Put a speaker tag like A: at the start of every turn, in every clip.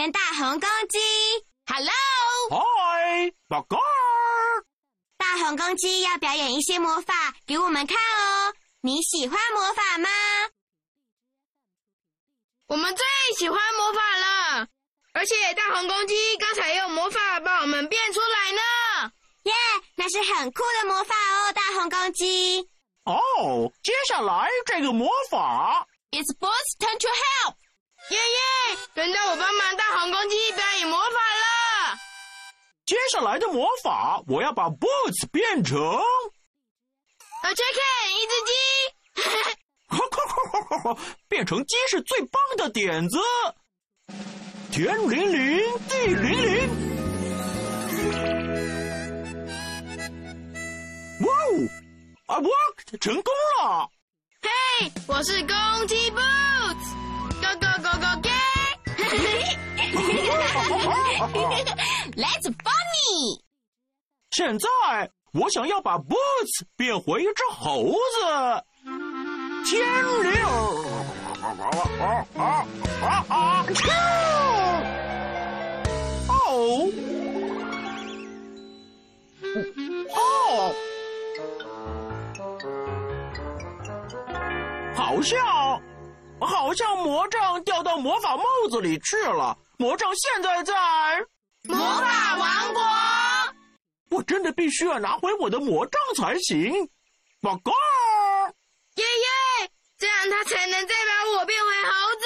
A: 跟大红公鸡。Hello，
B: 嗨，报告！
A: 大红公鸡要表演一些魔法给我们看哦。你喜欢魔法吗？
C: 我们最喜欢魔法了，而且大红公鸡刚才用魔法把我们变出来呢。
A: 耶、那是很酷的魔法哦，大红公鸡。
B: 哦，接下来这个魔法
A: ，It's Boots' turn to help.
C: 耶耶，轮到我帮忙大红公鸡表演魔法了。
B: 接下来的魔法，我要把 Boots 变成
C: ，a c h i c k e n 一只鸡。
B: 变成鸡是最棒的点子。天灵灵，地灵灵。哇哦，I worked，成功了！
C: 嘿，我是公鸡 Go！Go go go go!
A: Let's funny.
B: 现在我想要把 Boots 变回一只猴子。天灵！啊啊啊啊！哦哦，好像好像魔杖掉到魔法帽子里去了。魔杖现在在。
C: 魔法王国，
B: 我真的必须要拿回我的魔杖才行。报告，
C: 耶耶，这样他才能再把我变回猴子。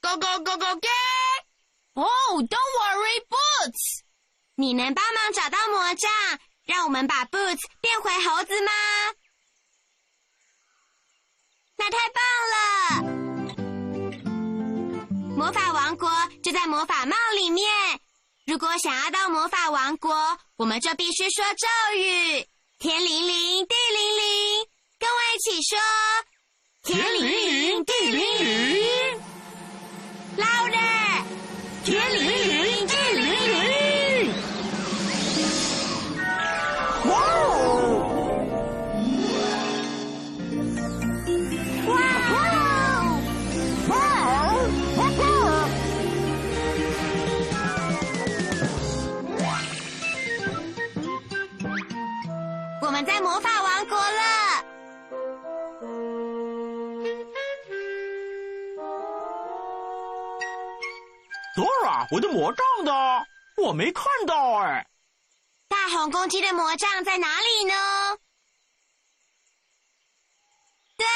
C: Go Go Go Go
A: Go！Oh, don't worry, Boots. 你能帮忙找到魔杖，让我们把 Boots 变回猴子吗？那太棒魔法帽里面。如果想要到魔法王国，我们就必须说咒语：天灵灵，地灵灵。跟我一起说：
B: 天灵灵，地灵灵，
A: 我
B: 的魔杖呢？我没看到哎。
A: 大红公鸡的魔杖在哪里呢？对，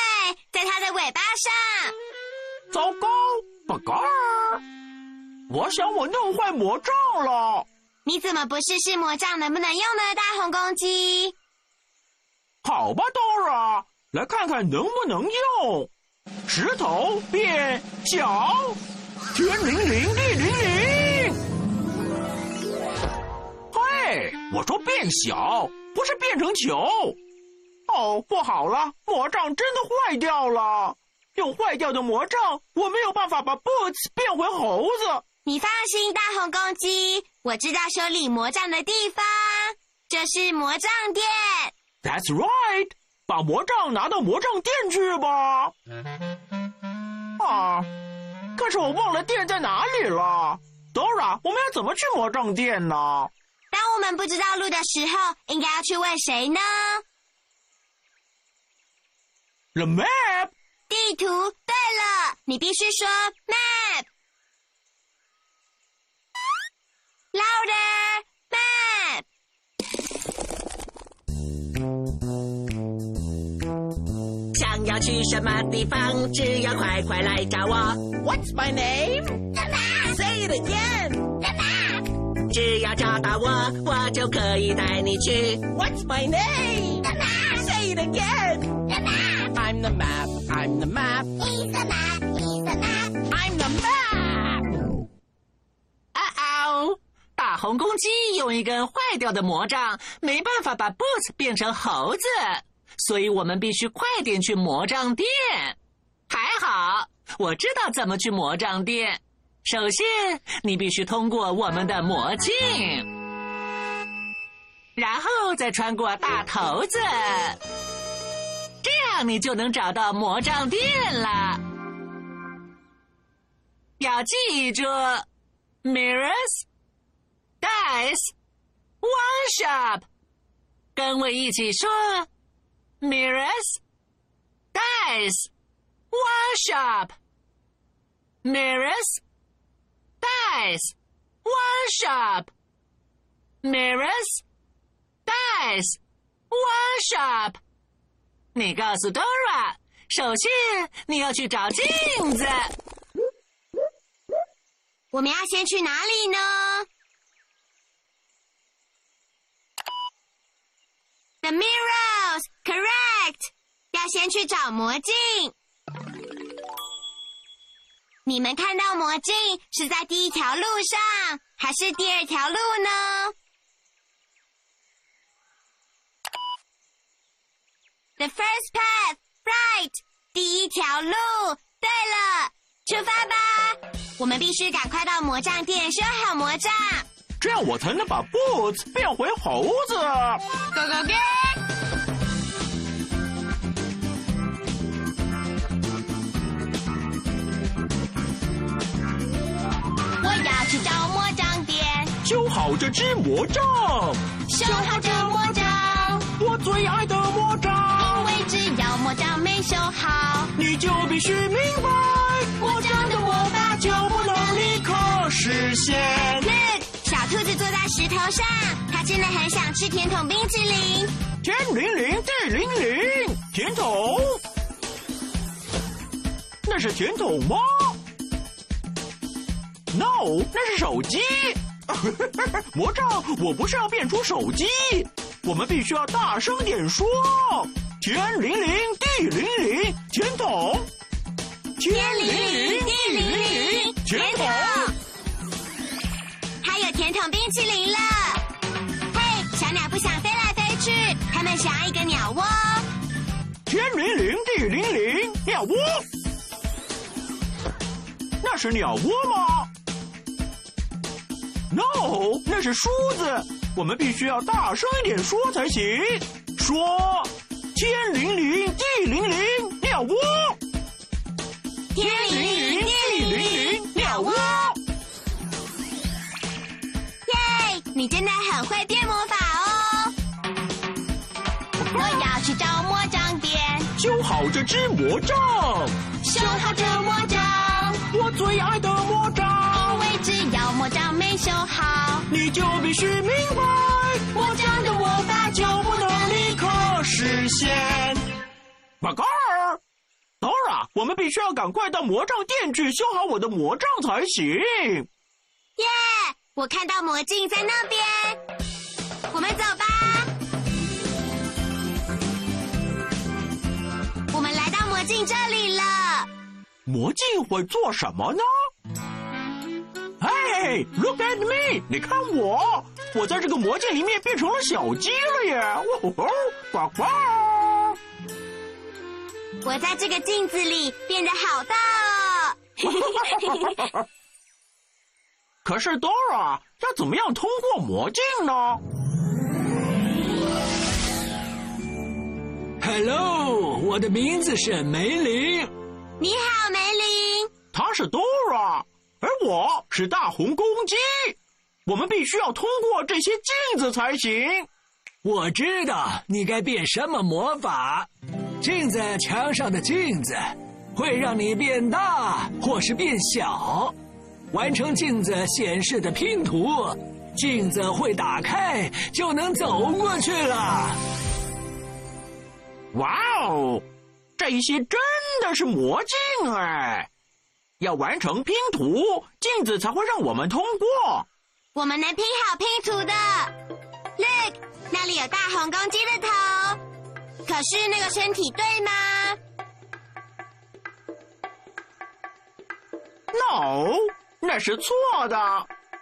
A: 在它的尾巴上。
B: 糟糕，报告！我想我弄坏魔杖了。
A: 你怎么不试试魔杖能不能用呢？大红公鸡。
B: 好吧，Dora，来看看能不能用。石头变小，天灵灵，地灵灵。我说变小，不是变成球。哦，不好了，魔杖真的坏掉了。用坏掉的魔杖，我没有办法把 Boots 变回猴子。
A: 你放心，大红公鸡，我知道修理魔杖的地方，这是魔杖店。
B: That's right，把魔杖拿到魔杖店去吧。啊，可是我忘了店在哪里了。Dora，我们要怎么去魔杖店呢？
A: 我们不知道路的时候应该要去问谁呢
B: the map
A: 地图对了你必须说 map louder map 想
D: 要去什么地方只要快快来找我 what's my name say it again 只要找到我，我就可以带你去。What's my name?
C: The map.
D: Say it again.
C: The map.
D: I'm the map. I'm the map.
C: He's the map. He's the map.
D: I'm the map.
B: 啊哦！大红公鸡用一根坏掉的魔杖，没办法把 Boots 变成猴子，所以我们必须快点去魔杖店。还好，我知道怎么去魔杖店。首先，你必须通过我们的魔镜，然后再穿过大头子，这样你就能找到魔杖店了。要记住，mirrors。Dice One Shop，跟我一起说：Mirrors, Dice, One Shop. Mirrors, Dice, One Shop. Mirrors, Dice, One Shop. 你告诉 Dora，首先你要去找镜子。
A: 我们要先去哪里呢？The mirrors, correct. 要先去找魔镜。 你们看到魔镜是在第一条路上，还是第二条路呢？The first path, right. 第一条路。对了，出发吧！我们必须赶快到魔杖店修好魔杖。
B: 这样我才能把 Boots 变回猴子。
A: Go go go！要去找魔杖店，
B: 修好这只魔杖，
A: 修好这魔杖，
B: 我最爱的魔杖因，
A: 为只要魔杖没修好，
B: 你就必须明白，魔杖的魔法就不能立刻实现。
A: Look，小兔子坐在石头上，它真的很想吃甜筒冰淇淋。
B: 天灵灵，地灵灵，甜筒，那是甜筒吗？No，那是手机。魔杖，我不是要变出手机，我们必须要大声点说。天灵灵，地灵灵，甜筒。天
A: 灵灵，地灵灵，
B: 甜筒。
A: 还有甜筒冰淇淋了。嘿，小鸟不想飞来飞去，它们想要一个鸟窝。
B: 天灵灵，地灵灵，鸟窝。那是鸟窝吗？No，那是梳子。我们必须要大声一点说才行。说，天灵灵，地灵灵，鸟窝。
A: 天灵灵，地灵灵，鸟窝。耶，你真的很会变魔法哦！我要去找魔杖店，
B: 修好这只魔杖，
A: 修好这魔杖，
B: 我最爱的魔杖
A: 修好，
B: 你就必须明白，我讲的我法就不能立刻实现。报告儿，Dora，我们必须要赶快到魔杖店去修好我的魔杖才行。
A: 耶！我看到魔镜在那边，我们走吧。我们来到魔镜这里了。
B: 魔镜会做什么呢？嘿，Look at me！你看我，我在这个魔镜里面变成了小鸡了耶！哇吼吼，呱呱！
A: 我在这个镜子里变得好大哦。
B: 可是 Dora 要怎么样通过魔镜呢
E: ？Hello，我的名字是梅林。
A: 你好，梅林。
B: 她是 Dora，而我是大红公鸡。我们必须要通过这些镜子才行。
E: 我知道你该变什么魔法。镜子墙上的镜子会让你变大或是变小。完成镜子显示的拼图，镜子会打开，就能走过去了。
B: 哇哦！这些真的是魔镜哎！要完成拼图，镜子才会让我们通过。
A: 我们能拼好拼图的。Look，那里有大红公鸡的头，可是那个身体对吗
B: ？No，那是错的。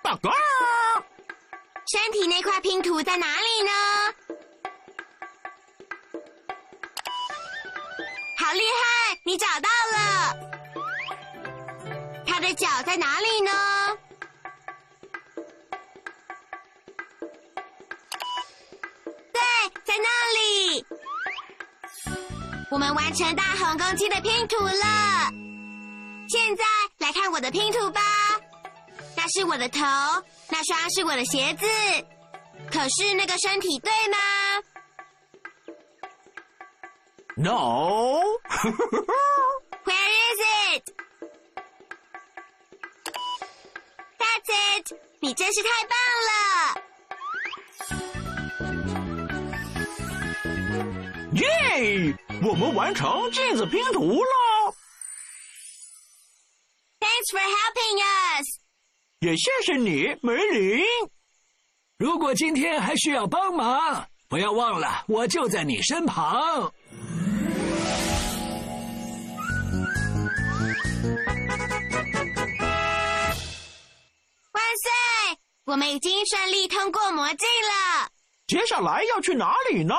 B: 报告，
A: 身体那块拼图在哪里呢？好厉害，你找到了。它的脚在哪里呢？对，在那里。我们完成大红公鸡的拼图了。现在来看我的拼图吧。那是我的头，那双是我的鞋子。可是那个身体对吗？No，Where is it? 你真是太棒了！
B: 耶！我们完成镜子拼图了
A: ，Thanks for helping us！
B: 也谢谢你，梅林。
E: 如果今天还需要帮忙，不要忘了，我就在你身旁。
A: 我们已经顺利通过魔镜了。
B: 接下来要去哪里呢？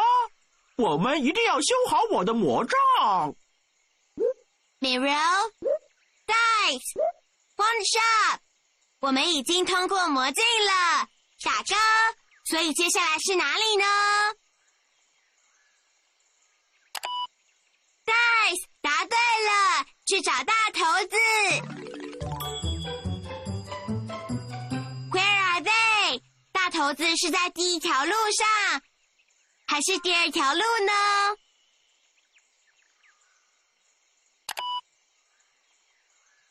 B: 我们一定要修好我的魔杖。
A: Mirror, dice, phone shop，我们已经通过魔镜了。打勾。所以接下来是哪里呢？Dice，答对了，去找大头子。头子是在第一条路上，还是第二条路呢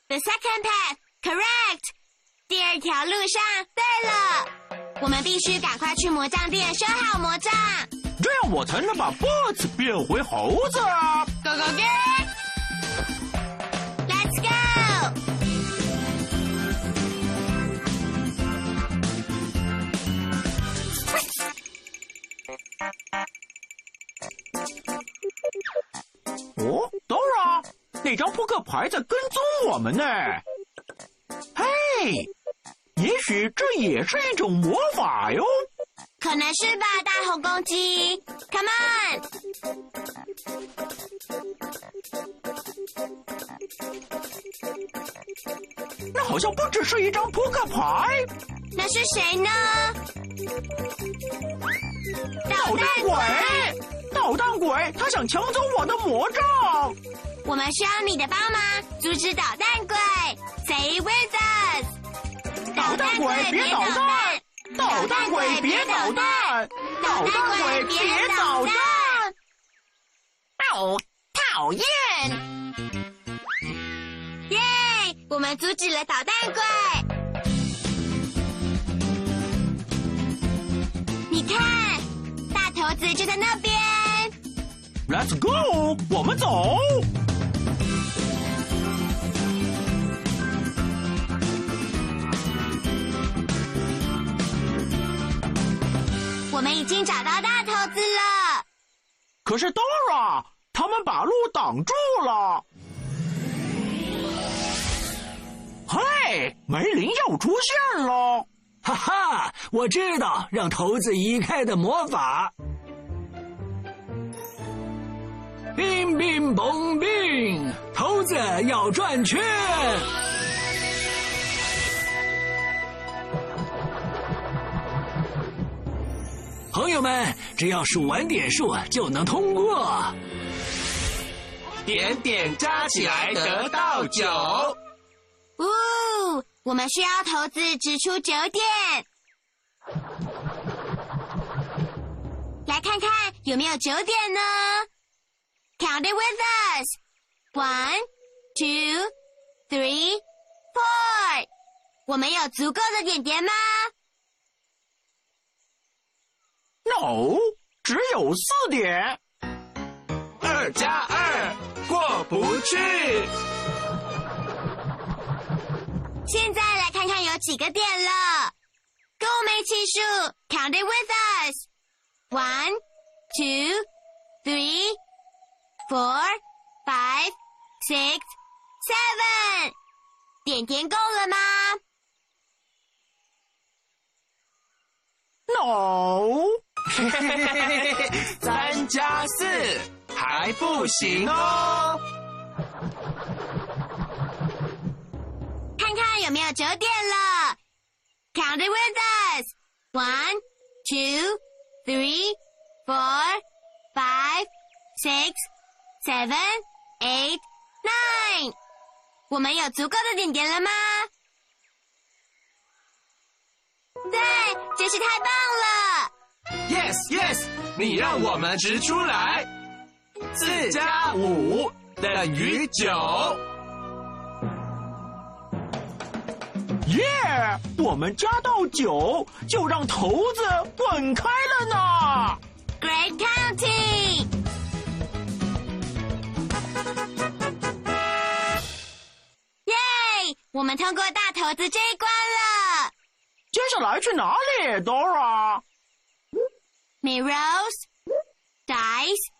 A: ？The second path, correct. 第二条路上，对了，我们必须赶快去魔杖店修好魔杖。
B: 这样我才能把 Boots 变回猴子啊
A: ！Go go go!
B: 哦，Dora，那张扑克牌在跟踪我们呢。嘿，也许这也是一种魔法哟。
A: 可能是吧，大红公鸡。Come on！
B: 那好像不只是一张扑克牌，
A: 那是谁呢？
B: 捣蛋鬼！捣蛋鬼，他想抢走我的魔杖。
A: 我们需要你的帮忙，阻止捣蛋鬼。Stay with us！
B: 捣蛋鬼别捣蛋！捣蛋鬼别捣蛋！捣蛋鬼别捣蛋！
C: 哦，讨厌！
A: 耶！我们阻止了捣蛋鬼。子就在那边。
B: Let's go，我们走。
A: 我们已经找到大头子了。
B: 可是 Dora，他们把路挡住了。嘿，梅林又出现了。
E: 哈哈，我知道让头子移开的魔法。乒乒乓乒，头子要转圈。朋友们，只要数完点数就能通过。
D: 点点加起来得到九。
A: 呜、我们需要骰子指出九点。来看看有没有九点呢？Count it with us. One, two, three, four. 我们有足够的点点吗
B: ？No，只有四点。
D: 二加二过
B: 不去。
A: 现在来看看有几个点了，跟我们一起数，Count it with us. One, two, three, four, five, six, seven. 点点够了吗？
B: No，三加四还不行哦。
A: 看看有没有九点了？Count it with us. One, two, three, four, five, six, Seven, eight, nine. 我们有足够的点点了吗？对，真是太棒了
B: ！Yes Yes，你让我们直出来。四加五等于九。耶！我们加到九，就让骰子滚开了呢。
A: Great counting！我们通过大头子这一关了。
B: 接下来去哪里
A: ，Dora？Mirrors, dice,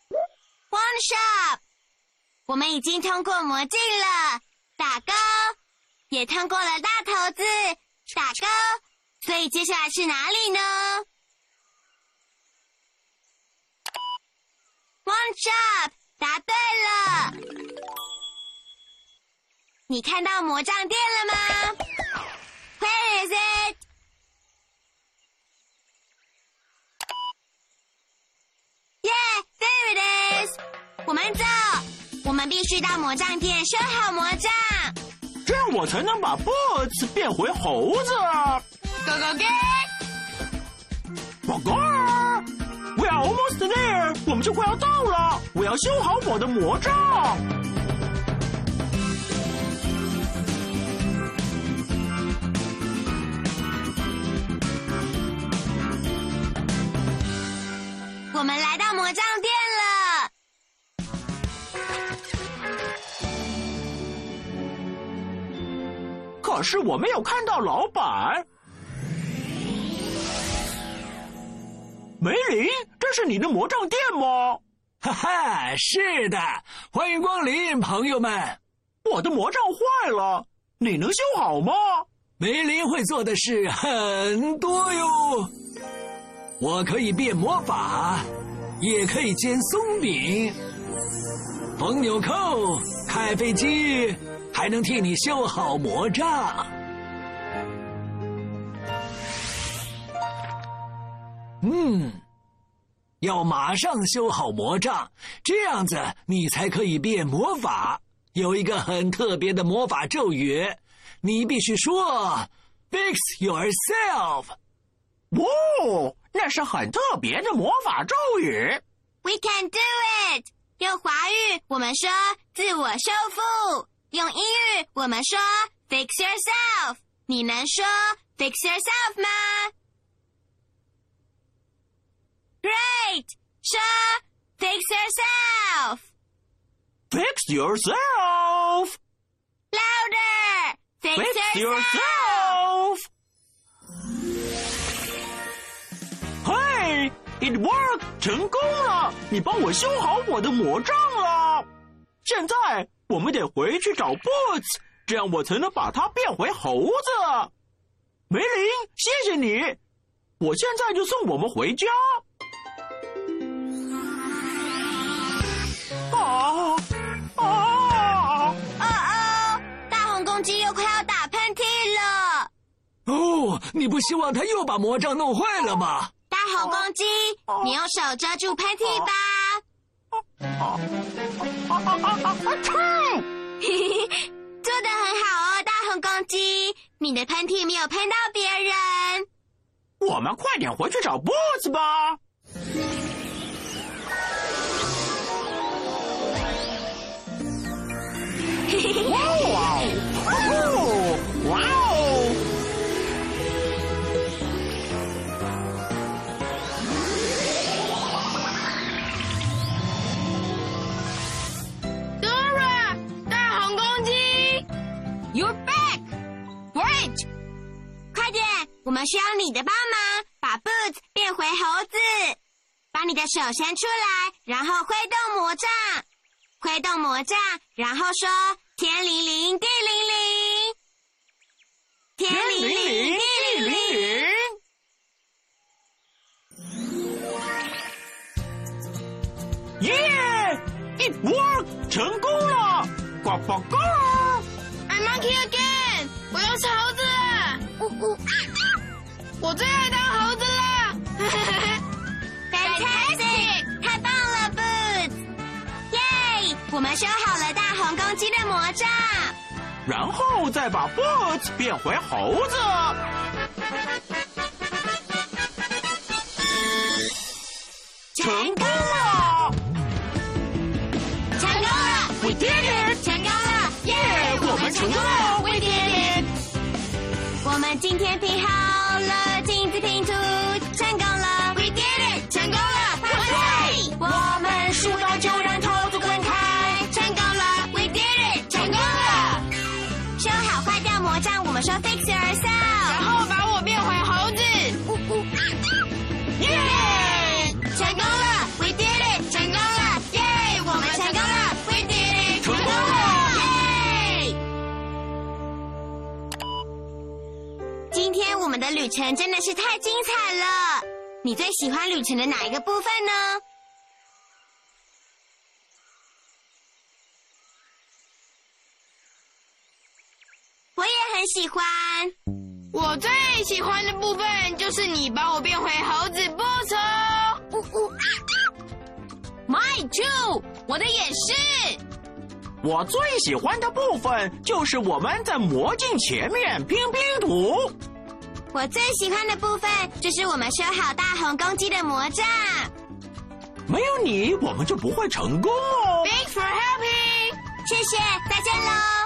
A: one shop。我们已经通过魔镜了，打勾，也通过了大头子，打勾。所以接下来是哪里呢？One shop，答对了。你看到魔杖店了吗？Where is it？耶、yeah,，There it is！我们走，我们必须到魔杖店修好魔杖。
B: 这样我才能把 Boots 变回猴子。
A: Go go
B: 贝儿，We are almost there，我们就快要到了。我要修好我的魔杖。
A: 我们来到魔杖店了。
B: 可是我没有看到老板。梅林，这是你的魔杖店吗？
E: 哈哈，是的，欢迎光临，朋友们。
B: 我的魔杖坏了，你能修好吗？
E: 梅林会做的事很多哟，我可以变魔法，也可以煎松饼、缝纽扣、开飞机，还能替你修好魔杖。嗯，要马上修好魔杖，这样子你才可以变魔法。有一个很特别的魔法咒语，你必须说 “fix yourself”。
B: 哦，那是很特别的魔法咒语。
A: We can do it！用华语我们说自我修复，用英语我们说 fix yourself。你能说 fix yourself 吗？Great！说 fix yourself。
B: Fix yourself.
A: Louder! Fix,
B: Fix
A: yourself!
B: yourself. It worked！成功了！你帮我修好我的魔杖了。现在我们得回去找 Boots，这样我才能把它变回猴子。梅林，谢谢你！我现在就送我们回家。啊啊！
A: 哦哦，大红公鸡又快要打喷嚏了。
E: 哦，你不希望它又把魔杖弄坏了吗？
A: 大红公鸡，你用手遮住喷嚏吧。
B: 啊啊啊啊！
A: 嘿嘿，做的很好哦，大红公鸡，你的喷嚏没有喷到别人。
B: 我们快点回去找 Boots 吧。哇！哦！
A: 我们需要你的帮忙，把 Boots 变回猴子。把你的手伸出来，然后挥动魔杖，挥动魔杖，然后说天灵灵，地灵灵，天灵灵，地灵灵。
B: 耶！It work，成功了！呱呱呱
C: I'm monkey again！我又是猴子，我最爱当猴子了。
A: Fantastic！太棒了，Boots！耶！我们修好了大红公鸡的魔杖。
B: 然后再把 Boots 变回猴子。成功了！
A: 成功了
B: We did it！
A: 成功了！耶！
B: 我们成功了
A: 今天拼好了镜子拼图，成功了！We did it！成功了！
B: 对
A: 我们输了就让头子滚开！成功了！We did it！成功了！修好坏掉魔杖，我们说 fix yourself。的旅程真的是太精彩了。你最喜欢旅程的哪一个部分呢？我也很喜欢。
C: 我最喜欢的部分就是你把我变回猴子不成？
A: 呜呜啊啊！My too，我的也是。
B: 我最喜欢的部分就是我们在魔镜前面拼拼图。
A: 我最喜欢的部分就是我们修好大红公鸡的魔杖。
B: 没有你，我们就不会成功哦。
C: Thanks for helping。
A: 谢谢，再见喽。